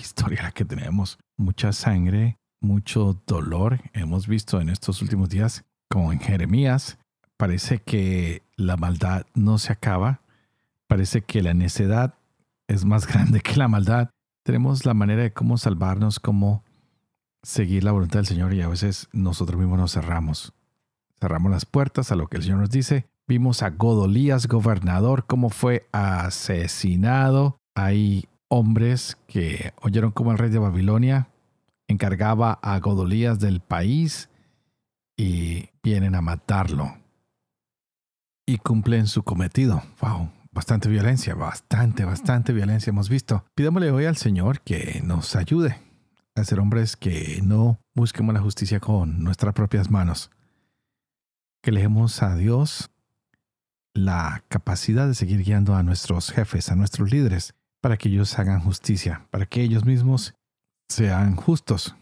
Historia la que tenemos. Mucha sangre, mucho dolor. Hemos visto en estos últimos días, como en Jeremías, parece que la maldad no se acaba. Parece que la necedad es más grande que la maldad. Tenemos la manera de cómo salvarnos, cómo seguir la voluntad del Señor y a veces nosotros mismos nos cerramos. Cerramos las puertas a lo que el Señor nos dice. Vimos a Godolías, gobernador, cómo fue asesinado. Hay hombres que oyeron cómo el rey de Babilonia encargaba a Godolías del país y vienen a matarlo. Y cumplen su cometido. Wow, bastante violencia, bastante, bastante violencia hemos visto. Pidámosle hoy al Señor que nos ayude a ser hombres que no busquemos la justicia con nuestras propias manos. Que leemos a Dios la capacidad de seguir guiando a nuestros jefes, a nuestros líderes, para que ellos hagan justicia, para que ellos mismos sean justos.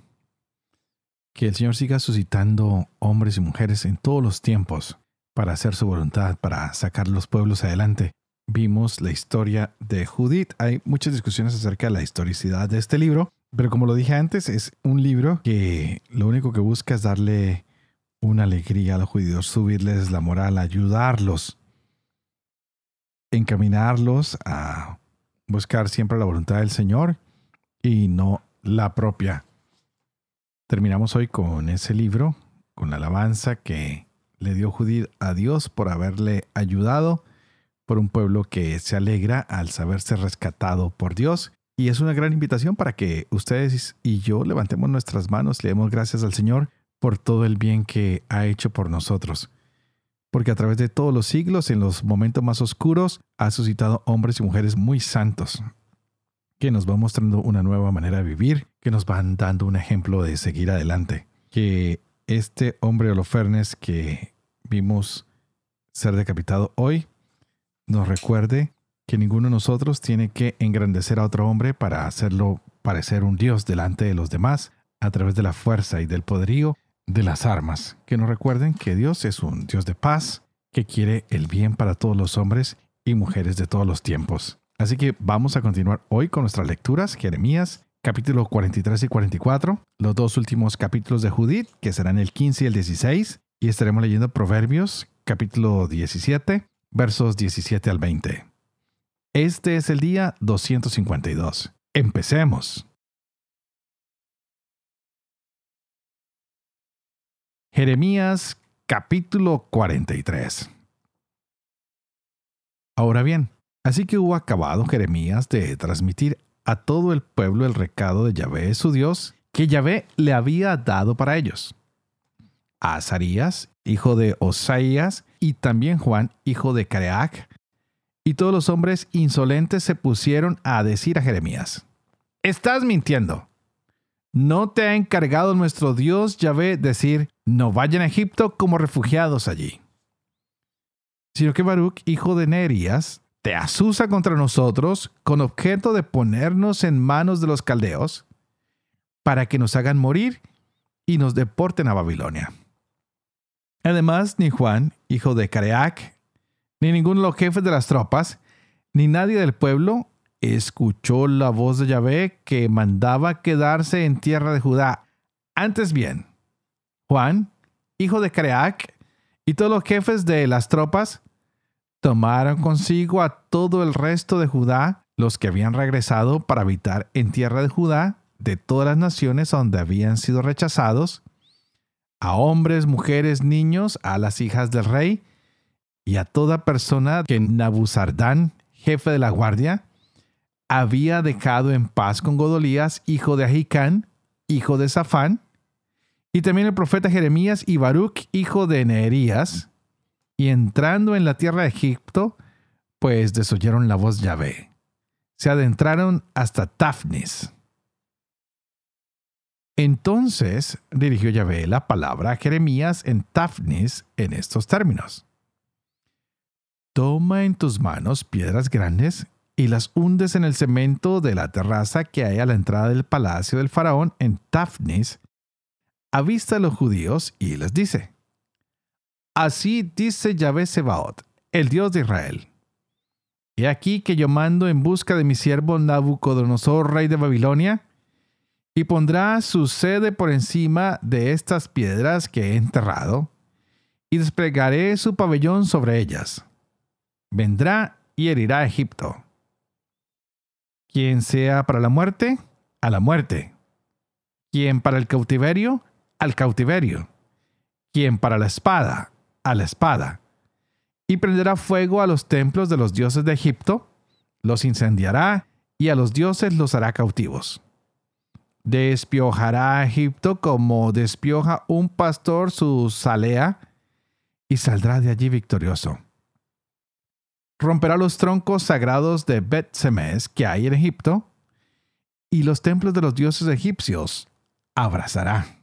Que el Señor siga suscitando hombres y mujeres en todos los tiempos para hacer su voluntad, para sacar los pueblos adelante. Vimos la historia de Judith. Hay muchas discusiones acerca de la historicidad de este libro, pero como lo dije antes, es un libro que lo único que busca es darle una alegría a los judíos, subirles la moral, ayudarlos, encaminarlos a buscar siempre la voluntad del Señor y no la propia. Terminamos hoy con ese libro, con la alabanza que le dio Judith a Dios por haberle ayudado, por un pueblo que se alegra al saberse rescatado por Dios. Y es una gran invitación para que ustedes y yo levantemos nuestras manos, le demos gracias al Señor por todo el bien que ha hecho por nosotros porque a través de todos los siglos, en los momentos más oscuros, ha suscitado hombres y mujeres muy santos, que nos van mostrando una nueva manera de vivir, que nos van dando un ejemplo de seguir adelante. Que este hombre Holofernes que vimos ser decapitado hoy, nos recuerde que ninguno de nosotros tiene que engrandecer a otro hombre para hacerlo parecer un Dios delante de los demás a través de la fuerza y del poderío de las armas, que nos recuerden que Dios es un Dios de paz, que quiere el bien para todos los hombres y mujeres de todos los tiempos. Así que vamos a continuar hoy con nuestras lecturas, Jeremías capítulo 43 y 44, los dos últimos capítulos de Judith, que serán el 15 y el 16, y estaremos leyendo Proverbios capítulo 17, versos 17 al 20. Este es el día 252. Empecemos. Jeremías capítulo 43. Ahora bien, así que hubo acabado Jeremías de transmitir a todo el pueblo el recado de Yahvé su Dios, que Yahvé le había dado para ellos. A Azarías, hijo de Osaías, y también Juan, hijo de Careac, y todos los hombres insolentes se pusieron a decir a Jeremías, Estás mintiendo. ¿No te ha encargado nuestro Dios Yahvé decir, no vayan a Egipto como refugiados allí? Sino que Baruch, hijo de Nerías, te asusa contra nosotros con objeto de ponernos en manos de los caldeos para que nos hagan morir y nos deporten a Babilonia. Además, ni Juan, hijo de Careac, ni ninguno de los jefes de las tropas, ni nadie del pueblo escuchó la voz de Yahvé que mandaba quedarse en tierra de Judá. Antes bien, Juan, hijo de Careac, y todos los jefes de las tropas tomaron consigo a todo el resto de Judá, los que habían regresado para habitar en tierra de Judá, de todas las naciones donde habían sido rechazados, a hombres, mujeres, niños, a las hijas del rey, y a toda persona que Nabuzardán, jefe de la guardia, había dejado en paz con Godolías, hijo de Ahicán, hijo de Safán, y también el profeta Jeremías y Baruch, hijo de Neerías, y entrando en la tierra de Egipto, pues desoyeron la voz Yahvé. Se adentraron hasta Tafnis. Entonces dirigió Yahvé la palabra a Jeremías en Tafnis en estos términos. Toma en tus manos piedras grandes y las hundes en el cemento de la terraza que hay a la entrada del palacio del faraón en Tafnis, a vista de los judíos, y les dice, Así dice Yahvé Sebaot, el Dios de Israel. He aquí que yo mando en busca de mi siervo Nabucodonosor, rey de Babilonia, y pondrá su sede por encima de estas piedras que he enterrado, y desplegaré su pabellón sobre ellas. Vendrá y herirá a Egipto. Quien sea para la muerte, a la muerte. Quien para el cautiverio, al cautiverio. Quien para la espada, a la espada. Y prenderá fuego a los templos de los dioses de Egipto, los incendiará y a los dioses los hará cautivos despiojará a Egipto como despioja un pastor su salea y saldrá de allí victorioso. Romperá los troncos sagrados de Bet que hay en Egipto y los templos de los dioses egipcios abrazará.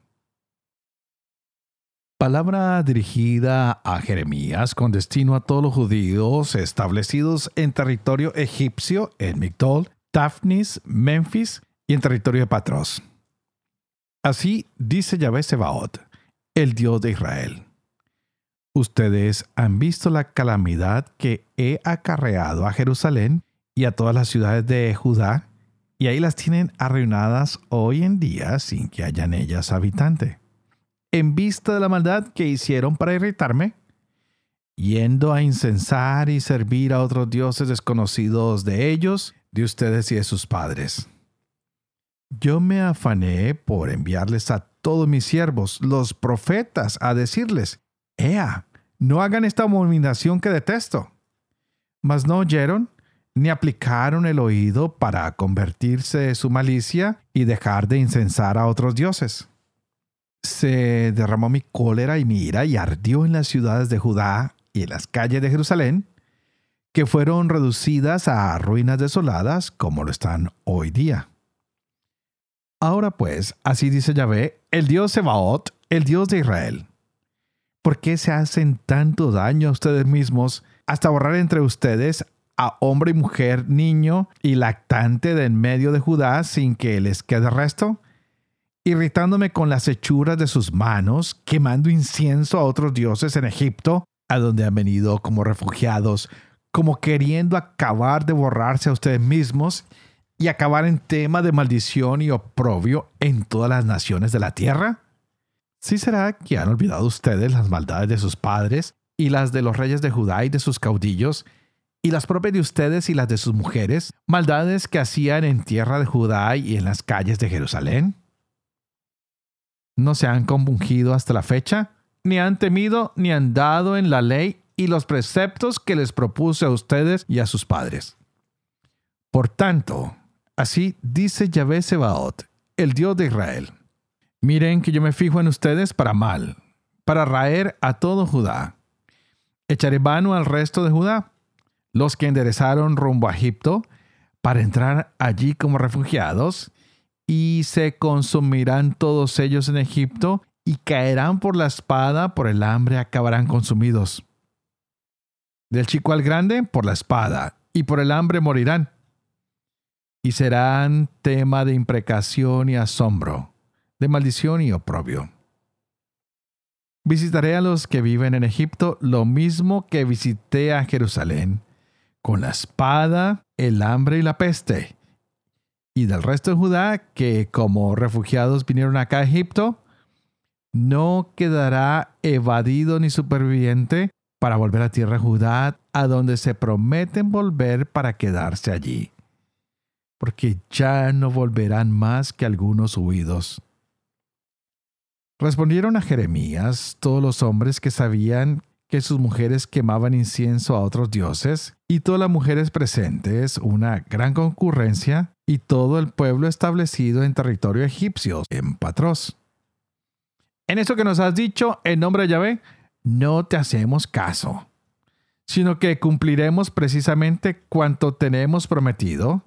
Palabra dirigida a Jeremías con destino a todos los judíos establecidos en territorio egipcio en Migdol, Tafnis, Memphis y en territorio de Patros. Así dice Yahvé Sebaot, el Dios de Israel. Ustedes han visto la calamidad que he acarreado a Jerusalén y a todas las ciudades de Judá, y ahí las tienen arruinadas hoy en día sin que haya en ellas habitante. En vista de la maldad que hicieron para irritarme, yendo a incensar y servir a otros dioses desconocidos de ellos, de ustedes y de sus padres yo me afané por enviarles a todos mis siervos, los profetas, a decirles, Ea, no hagan esta abominación que detesto. Mas no oyeron, ni aplicaron el oído para convertirse de su malicia y dejar de incensar a otros dioses. Se derramó mi cólera y mi ira y ardió en las ciudades de Judá y en las calles de Jerusalén, que fueron reducidas a ruinas desoladas como lo están hoy día. Ahora pues, así dice Yahvé, el Dios Sebaot, el Dios de Israel. ¿Por qué se hacen tanto daño a ustedes mismos hasta borrar entre ustedes a hombre y mujer, niño y lactante de en medio de Judá sin que les quede resto? Irritándome con las hechuras de sus manos, quemando incienso a otros dioses en Egipto, a donde han venido como refugiados, como queriendo acabar de borrarse a ustedes mismos y acabar en tema de maldición y oprobio en todas las naciones de la tierra? ¿Sí será que han olvidado ustedes las maldades de sus padres y las de los reyes de Judá y de sus caudillos, y las propias de ustedes y las de sus mujeres, maldades que hacían en tierra de Judá y en las calles de Jerusalén? ¿No se han compungido hasta la fecha? ¿Ni han temido ni han dado en la ley y los preceptos que les propuse a ustedes y a sus padres? Por tanto, Así dice Yahvé Sebaot, el Dios de Israel. Miren que yo me fijo en ustedes para mal, para raer a todo Judá. Echaré vano al resto de Judá, los que enderezaron rumbo a Egipto, para entrar allí como refugiados, y se consumirán todos ellos en Egipto, y caerán por la espada, por el hambre acabarán consumidos. Del chico al grande, por la espada, y por el hambre morirán y serán tema de imprecación y asombro, de maldición y oprobio. Visitaré a los que viven en Egipto lo mismo que visité a Jerusalén, con la espada, el hambre y la peste. Y del resto de Judá, que como refugiados vinieron acá a Egipto, no quedará evadido ni superviviente para volver a tierra Judá, a donde se prometen volver para quedarse allí porque ya no volverán más que algunos huidos. Respondieron a Jeremías todos los hombres que sabían que sus mujeres quemaban incienso a otros dioses, y todas las mujeres presentes, una gran concurrencia, y todo el pueblo establecido en territorio egipcio, en Patros. En eso que nos has dicho, en nombre de Yahvé, no te hacemos caso, sino que cumpliremos precisamente cuanto tenemos prometido,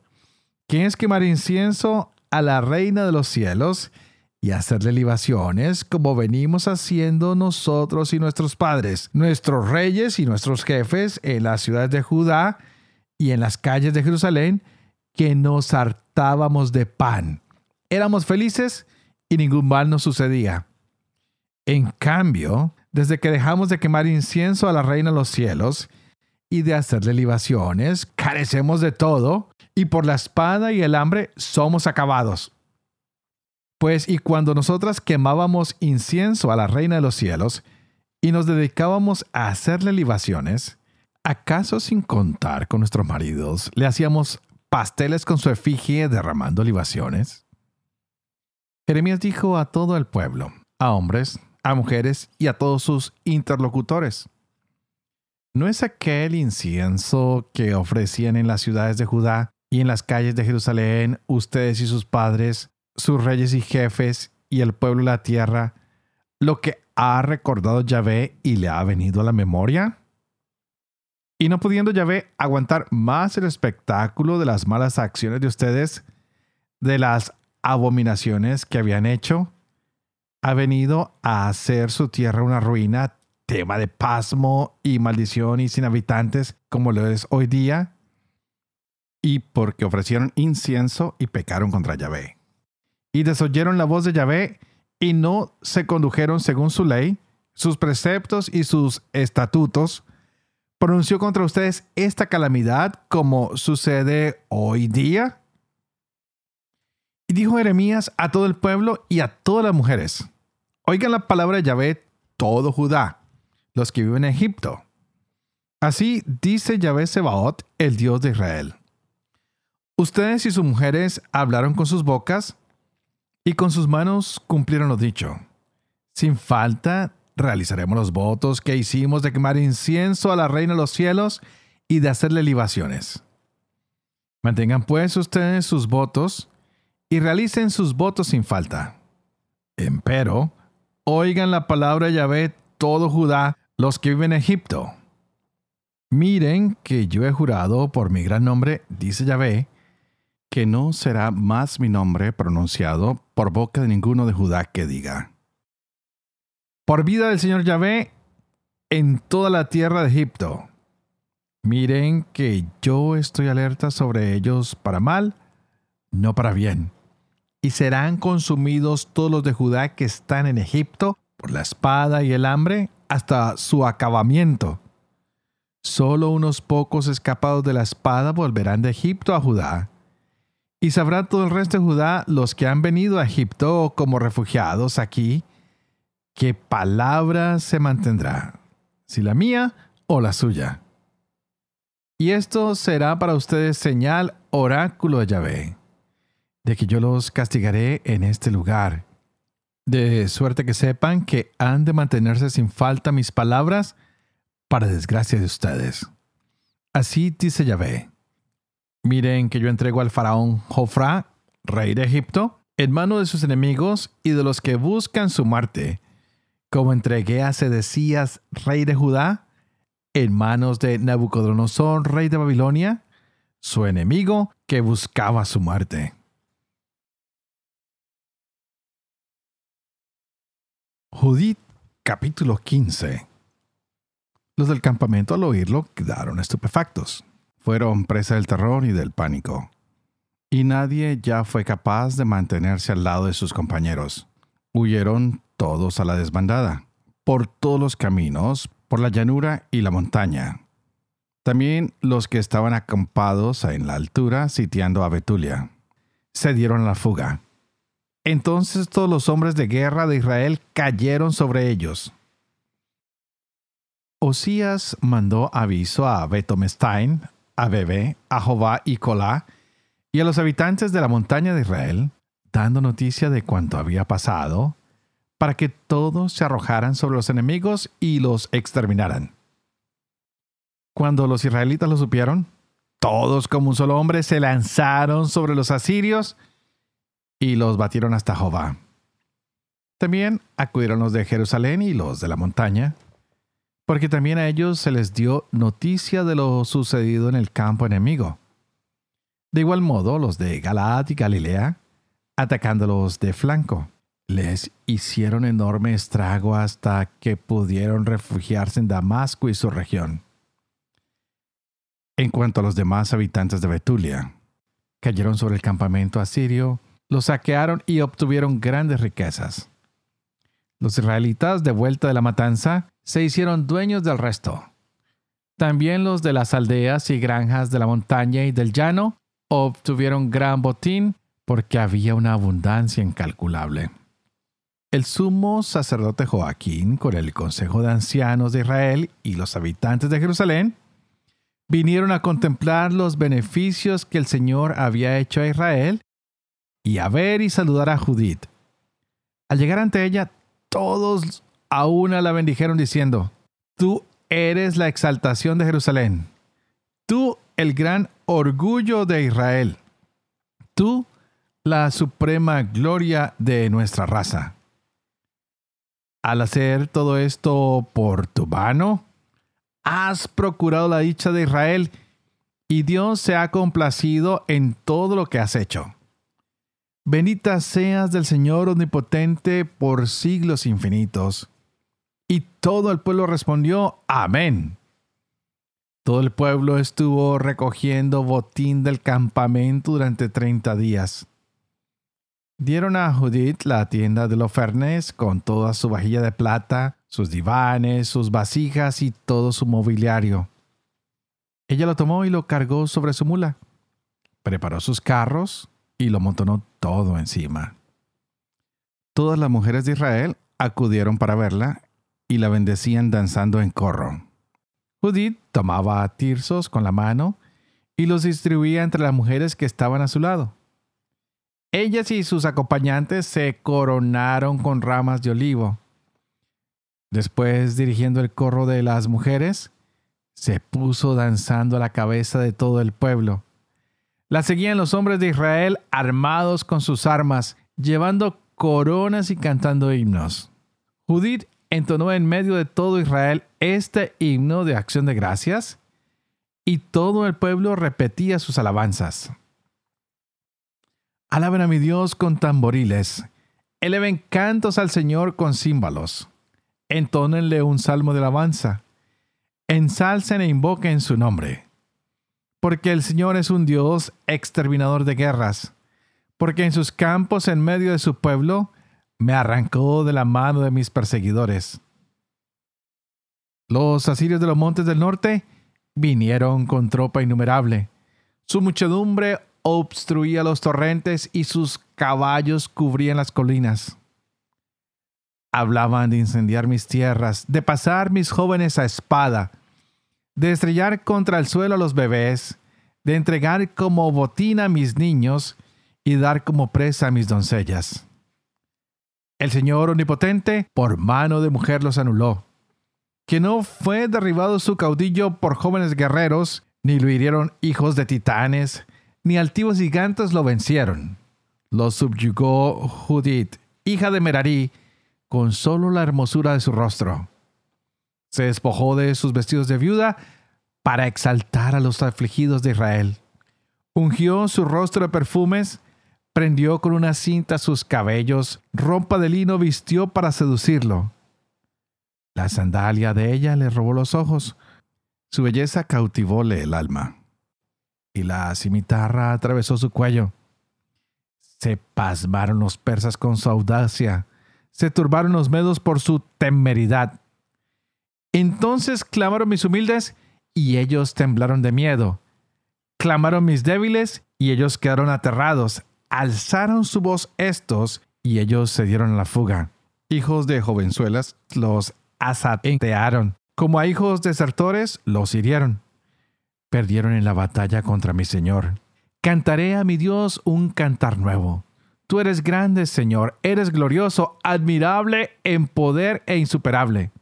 ¿Quién es quemar incienso a la reina de los cielos y hacerle libaciones como venimos haciendo nosotros y nuestros padres, nuestros reyes y nuestros jefes en las ciudades de Judá y en las calles de Jerusalén, que nos hartábamos de pan. Éramos felices y ningún mal nos sucedía. En cambio, desde que dejamos de quemar incienso a la reina de los cielos y de hacerle libaciones, carecemos de todo y por la espada y el hambre somos acabados. Pues y cuando nosotras quemábamos incienso a la Reina de los cielos y nos dedicábamos a hacerle libaciones, ¿acaso sin contar con nuestros maridos le hacíamos pasteles con su efigie derramando libaciones? Jeremías dijo a todo el pueblo, a hombres, a mujeres y a todos sus interlocutores, ¿no es aquel incienso que ofrecían en las ciudades de Judá y en las calles de Jerusalén ustedes y sus padres sus reyes y jefes y el pueblo de la tierra lo que ha recordado Yahvé y le ha venido a la memoria? Y no pudiendo Yahvé aguantar más el espectáculo de las malas acciones de ustedes, de las abominaciones que habían hecho, ha venido a hacer su tierra una ruina, tema de pasmo y maldición y sin habitantes como lo es hoy día, y porque ofrecieron incienso y pecaron contra Yahvé. Y desoyeron la voz de Yahvé y no se condujeron según su ley, sus preceptos y sus estatutos, pronunció contra ustedes esta calamidad como sucede hoy día? Y dijo Jeremías a todo el pueblo y a todas las mujeres, oigan la palabra de Yahvé todo Judá, los que viven en Egipto. Así dice Yahvé Sebaot, el Dios de Israel. Ustedes y sus mujeres hablaron con sus bocas, y con sus manos cumplieron lo dicho. Sin falta realizaremos los votos que hicimos de quemar incienso a la reina de los cielos y de hacerle libaciones. Mantengan pues ustedes sus votos y realicen sus votos sin falta. Empero, oigan la palabra de Yahvé todo Judá, los que viven en Egipto. Miren que yo he jurado por mi gran nombre, dice Yahvé, que no será más mi nombre pronunciado por boca de ninguno de Judá que diga. Por vida del Señor Yahvé en toda la tierra de Egipto. Miren que yo estoy alerta sobre ellos para mal, no para bien. Y serán consumidos todos los de Judá que están en Egipto por la espada y el hambre hasta su acabamiento. Solo unos pocos escapados de la espada volverán de Egipto a Judá y sabrá todo el resto de Judá, los que han venido a Egipto como refugiados aquí, qué palabra se mantendrá, si la mía o la suya. Y esto será para ustedes señal oráculo de Yahvé, de que yo los castigaré en este lugar, de suerte que sepan que han de mantenerse sin falta mis palabras para desgracia de ustedes. Así dice Yahvé Miren que yo entrego al faraón Jofra, rey de Egipto, en mano de sus enemigos y de los que buscan su muerte, como entregué a Sedecías, rey de Judá, en manos de Nabucodonosor, rey de Babilonia, su enemigo que buscaba su muerte. Judith capítulo 15 Los del campamento al oírlo quedaron estupefactos fueron presa del terror y del pánico. Y nadie ya fue capaz de mantenerse al lado de sus compañeros. Huyeron todos a la desbandada, por todos los caminos, por la llanura y la montaña. También los que estaban acampados en la altura sitiando a Betulia. Se dieron la fuga. Entonces todos los hombres de guerra de Israel cayeron sobre ellos. Osías mandó aviso a Betomestein, a Bebé, a Jobá y Colá, y a los habitantes de la montaña de Israel, dando noticia de cuanto había pasado, para que todos se arrojaran sobre los enemigos y los exterminaran. Cuando los israelitas lo supieron, todos como un solo hombre se lanzaron sobre los asirios y los batieron hasta Jobá. También acudieron los de Jerusalén y los de la montaña, porque también a ellos se les dio noticia de lo sucedido en el campo enemigo. De igual modo, los de Galaad y Galilea, atacándolos de flanco. Les hicieron enorme estrago hasta que pudieron refugiarse en Damasco y su región. En cuanto a los demás habitantes de Betulia, cayeron sobre el campamento asirio, lo saquearon y obtuvieron grandes riquezas. Los israelitas, de vuelta de la matanza, se hicieron dueños del resto. También los de las aldeas y granjas de la montaña y del llano obtuvieron gran botín porque había una abundancia incalculable. El sumo sacerdote Joaquín, con el consejo de ancianos de Israel y los habitantes de Jerusalén, vinieron a contemplar los beneficios que el Señor había hecho a Israel y a ver y saludar a Judith. Al llegar ante ella, todos a una la bendijeron diciendo, Tú eres la exaltación de Jerusalén, tú el gran orgullo de Israel, tú la suprema gloria de nuestra raza. Al hacer todo esto por tu mano, has procurado la dicha de Israel y Dios se ha complacido en todo lo que has hecho. Bendita seas del Señor omnipotente por siglos infinitos. Y todo el pueblo respondió, Amén. Todo el pueblo estuvo recogiendo botín del campamento durante treinta días. Dieron a Judith la tienda de Lofernes con toda su vajilla de plata, sus divanes, sus vasijas y todo su mobiliario. Ella lo tomó y lo cargó sobre su mula. Preparó sus carros y lo montonó todo encima. Todas las mujeres de Israel acudieron para verla y la bendecían danzando en corro. Judith tomaba a tirsos con la mano y los distribuía entre las mujeres que estaban a su lado. Ellas y sus acompañantes se coronaron con ramas de olivo. Después, dirigiendo el corro de las mujeres, se puso danzando a la cabeza de todo el pueblo. La seguían los hombres de Israel armados con sus armas, llevando coronas y cantando himnos. Judith entonó en medio de todo Israel este himno de acción de gracias, y todo el pueblo repetía sus alabanzas. Alaben a mi Dios con tamboriles. Eleven cantos al Señor con címbalos. Entónenle un salmo de alabanza. Ensalcen e invoquen su nombre. Porque el Señor es un Dios exterminador de guerras. Porque en sus campos, en medio de su pueblo, me arrancó de la mano de mis perseguidores. Los asirios de los montes del norte vinieron con tropa innumerable. Su muchedumbre obstruía los torrentes y sus caballos cubrían las colinas. Hablaban de incendiar mis tierras, de pasar mis jóvenes a espada, de estrellar contra el suelo a los bebés, de entregar como botín a mis niños y dar como presa a mis doncellas. El Señor Omnipotente por mano de mujer los anuló. Que no fue derribado su caudillo por jóvenes guerreros, ni lo hirieron hijos de titanes, ni altivos gigantes lo vencieron. Lo subyugó Judith, hija de Merarí, con solo la hermosura de su rostro. Se despojó de sus vestidos de viuda para exaltar a los afligidos de Israel. Ungió su rostro de perfumes, prendió con una cinta sus cabellos, rompa de lino vistió para seducirlo. La sandalia de ella le robó los ojos, su belleza cautivóle el alma y la cimitarra atravesó su cuello. Se pasmaron los persas con su audacia, se turbaron los medos por su temeridad. Entonces clamaron mis humildes y ellos temblaron de miedo. Clamaron mis débiles y ellos quedaron aterrados. Alzaron su voz estos y ellos se dieron a la fuga. Hijos de jovenzuelas los asatearon. Como a hijos desertores los hirieron perdieron en la batalla contra mi Señor. Cantaré a mi Dios un cantar nuevo. Tú eres grande, Señor, eres glorioso, admirable en poder e insuperable.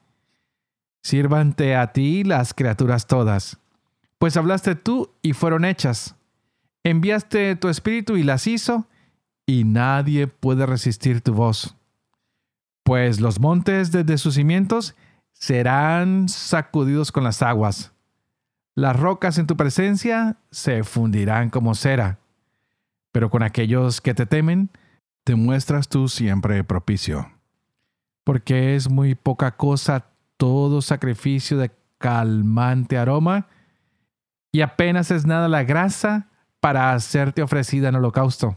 Sírvante a ti las criaturas todas, pues hablaste tú y fueron hechas. Enviaste tu espíritu y las hizo, y nadie puede resistir tu voz. Pues los montes desde sus cimientos serán sacudidos con las aguas las rocas en tu presencia se fundirán como cera. Pero con aquellos que te temen, te muestras tú siempre propicio, porque es muy poca cosa todo sacrificio de calmante aroma, y apenas es nada la grasa para hacerte ofrecida en holocausto.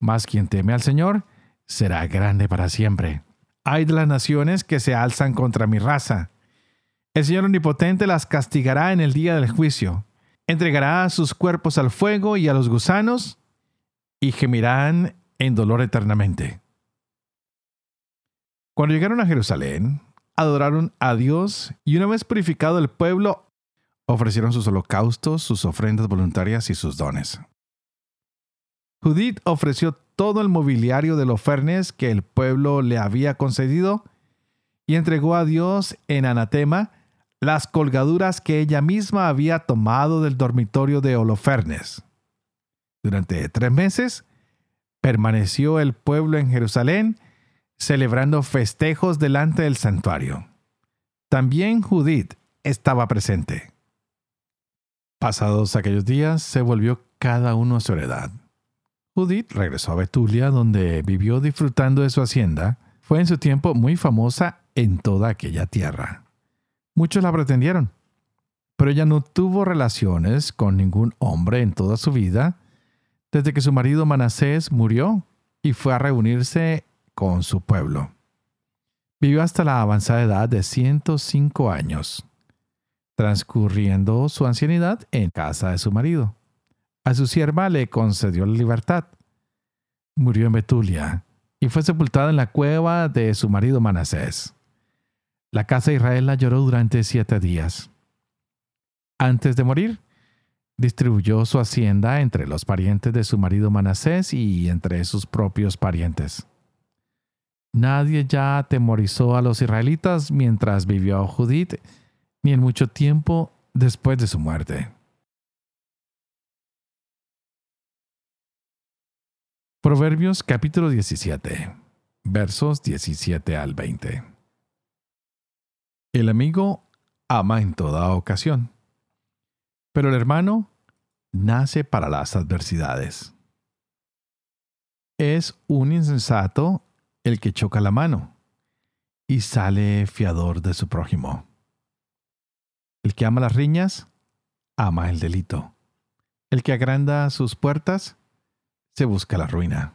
Mas quien teme al Señor será grande para siempre. Hay de las naciones que se alzan contra mi raza. El Señor Omnipotente las castigará en el día del juicio. Entregará sus cuerpos al fuego y a los gusanos, y gemirán en dolor eternamente. Cuando llegaron a Jerusalén, adoraron a Dios y una vez purificado el pueblo, ofrecieron sus holocaustos, sus ofrendas voluntarias y sus dones. Judith ofreció todo el mobiliario de Lofernes que el pueblo le había concedido y entregó a Dios en anatema las colgaduras que ella misma había tomado del dormitorio de Holofernes. Durante tres meses permaneció el pueblo en Jerusalén celebrando festejos delante del santuario. También Judith estaba presente. Pasados aquellos días, se volvió cada uno a su heredad. Judith regresó a Betulia, donde vivió disfrutando de su hacienda. Fue en su tiempo muy famosa en toda aquella tierra. Muchos la pretendieron, pero ella no tuvo relaciones con ningún hombre en toda su vida, desde que su marido Manasés murió y fue a reunirse con su pueblo. Vivió hasta la avanzada edad de 105 años, transcurriendo su ancianidad en casa de su marido. A su sierva le concedió la libertad. Murió en Betulia y fue sepultada en la cueva de su marido Manasés. La casa de Israel la lloró durante siete días. Antes de morir, distribuyó su hacienda entre los parientes de su marido Manasés y entre sus propios parientes. Nadie ya atemorizó a los israelitas mientras vivió Judith, ni en mucho tiempo después de su muerte. Proverbios capítulo 17, versos 17 al 20. El amigo ama en toda ocasión, pero el hermano nace para las adversidades. Es un insensato el que choca la mano y sale fiador de su prójimo. El que ama las riñas, ama el delito. El que agranda sus puertas, se busca la ruina.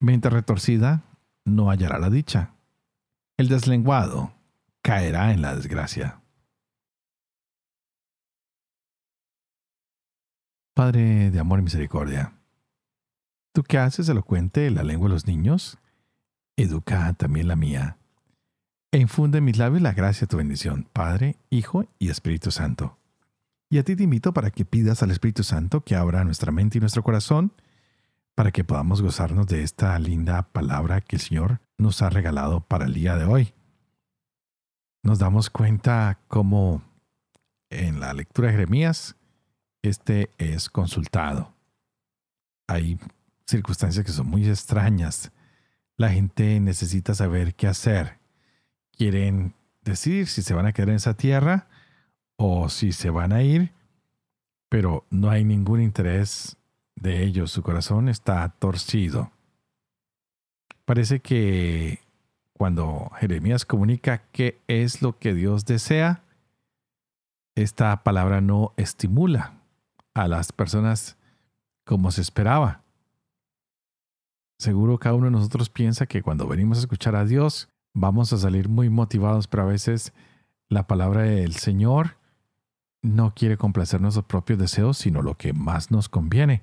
Mente retorcida, no hallará la dicha. El deslenguado caerá en la desgracia. Padre de amor y misericordia, Tú que haces elocuente la lengua de los niños, educa también la mía. E infunde en mis labios la gracia de tu bendición, Padre, Hijo y Espíritu Santo. Y a ti te invito para que pidas al Espíritu Santo que abra nuestra mente y nuestro corazón para que podamos gozarnos de esta linda palabra que el Señor nos ha regalado para el día de hoy. Nos damos cuenta cómo en la lectura de Jeremías este es consultado. Hay circunstancias que son muy extrañas. La gente necesita saber qué hacer. Quieren decidir si se van a quedar en esa tierra o si se van a ir, pero no hay ningún interés de ellos. Su corazón está torcido. Parece que cuando Jeremías comunica qué es lo que Dios desea, esta palabra no estimula a las personas como se esperaba. Seguro cada uno de nosotros piensa que cuando venimos a escuchar a Dios vamos a salir muy motivados, pero a veces la palabra del Señor no quiere complacer nuestros propios deseos, sino lo que más nos conviene.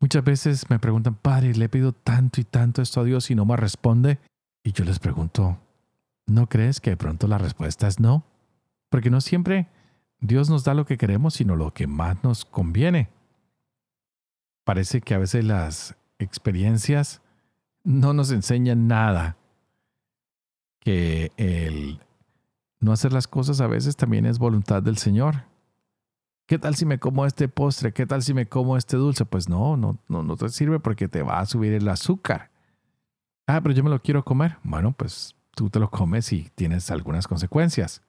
Muchas veces me preguntan, Padre, le he pedido tanto y tanto esto a Dios y no me responde. Y yo les pregunto, ¿no crees que de pronto la respuesta es no? Porque no siempre Dios nos da lo que queremos, sino lo que más nos conviene. Parece que a veces las experiencias no nos enseñan nada. Que el no hacer las cosas a veces también es voluntad del Señor. ¿Qué tal si me como este postre? ¿Qué tal si me como este dulce? Pues no, no, no, te sirve porque te va a subir el azúcar. Ah, pero yo me lo quiero comer. Bueno, pues tú te lo comes y tienes algunas consecuencias.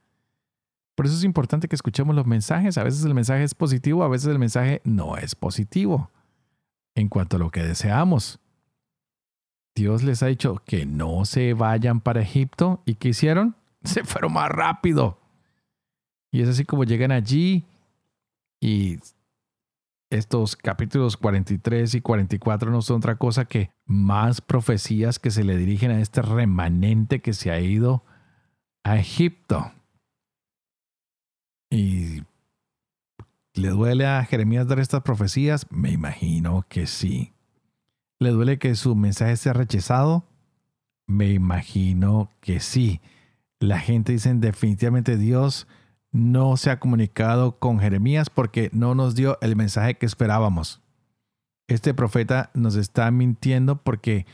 Por eso es importante que escuchemos los mensajes. A veces el mensaje es positivo, a veces el mensaje no es positivo. en cuanto a lo que deseamos. Dios les ha dicho que no se vayan para Egipto y ¿qué hicieron? Se fueron más rápido. Y es así como llegan allí y estos capítulos 43 y 44 no son otra cosa que más profecías que se le dirigen a este remanente que se ha ido a Egipto. Y ¿Le duele a Jeremías dar estas profecías? Me imagino que sí. ¿Le duele que su mensaje sea rechazado? Me imagino que sí. La gente dice definitivamente Dios no se ha comunicado con Jeremías porque no nos dio el mensaje que esperábamos. Este profeta nos está mintiendo porque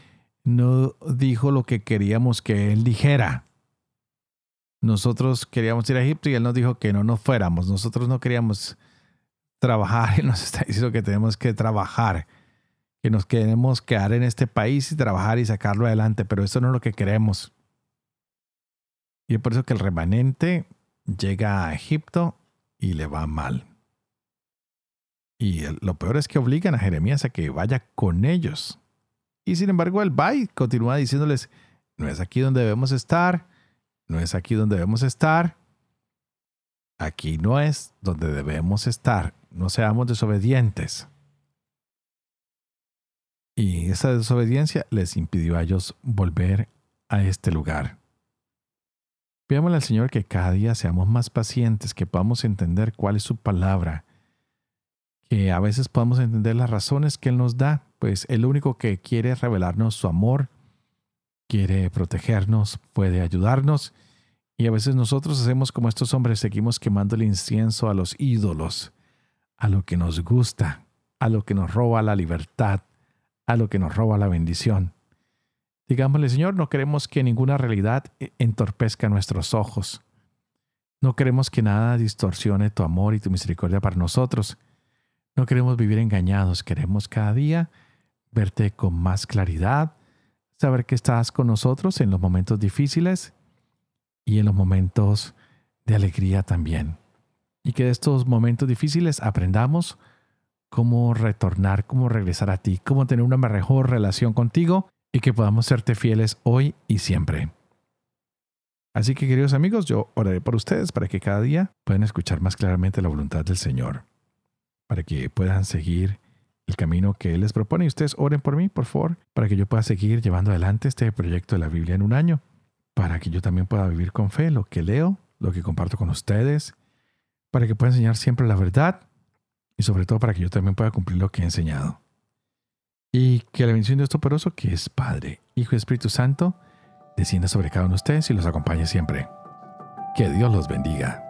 no dijo lo que queríamos que él dijera. Nosotros queríamos ir a Egipto y él nos dijo que no nos fuéramos. Nosotros no queríamos trabajar. y nos está diciendo que tenemos que trabajar, que nos queremos quedar en este país y trabajar y sacarlo adelante, pero eso no es lo que queremos. Y es por eso que el remanente llega a Egipto y le va mal. Y lo peor es que obligan a Jeremías a que vaya con ellos. Y sin embargo, él va y continúa diciéndoles, no es aquí donde debemos estar, no es aquí donde debemos estar, aquí no es donde debemos estar no seamos desobedientes. Y esa desobediencia les impidió a ellos volver a este lugar. Pidámosle al Señor que cada día seamos más pacientes, que podamos entender cuál es su palabra, que a veces podamos entender las razones que Él nos da, pues el único que quiere revelarnos su amor, quiere protegernos, puede ayudarnos, y a veces nosotros hacemos como estos hombres, seguimos quemando el incienso a los ídolos a lo que nos gusta, a lo que nos roba la libertad, a lo que nos roba la bendición. Digámosle, Señor, no queremos que ninguna realidad entorpezca nuestros ojos. No queremos que nada distorsione tu amor y tu misericordia para nosotros. No queremos vivir engañados, queremos cada día verte con más claridad, saber que estás con nosotros en los momentos difíciles y en los momentos de alegría también y que de estos momentos difíciles aprendamos cómo retornar, cómo regresar a ti, cómo tener una mejor relación contigo y que podamos serte fieles hoy y siempre. Así que queridos amigos, yo oraré por ustedes para que cada día puedan escuchar más claramente la voluntad del Señor, para que puedan seguir el camino que Él les propone. Y ustedes oren por mí, por favor, para que yo pueda seguir llevando adelante este proyecto de la Biblia en un año, para que yo también pueda vivir con fe lo que leo, lo que comparto con ustedes para que pueda enseñar siempre la verdad y sobre todo para que yo también pueda cumplir lo que he enseñado. Y que la bendición de Dios Toporoso, que es Padre, Hijo y Espíritu Santo, descienda sobre cada uno de ustedes y los acompañe siempre. Que Dios los bendiga.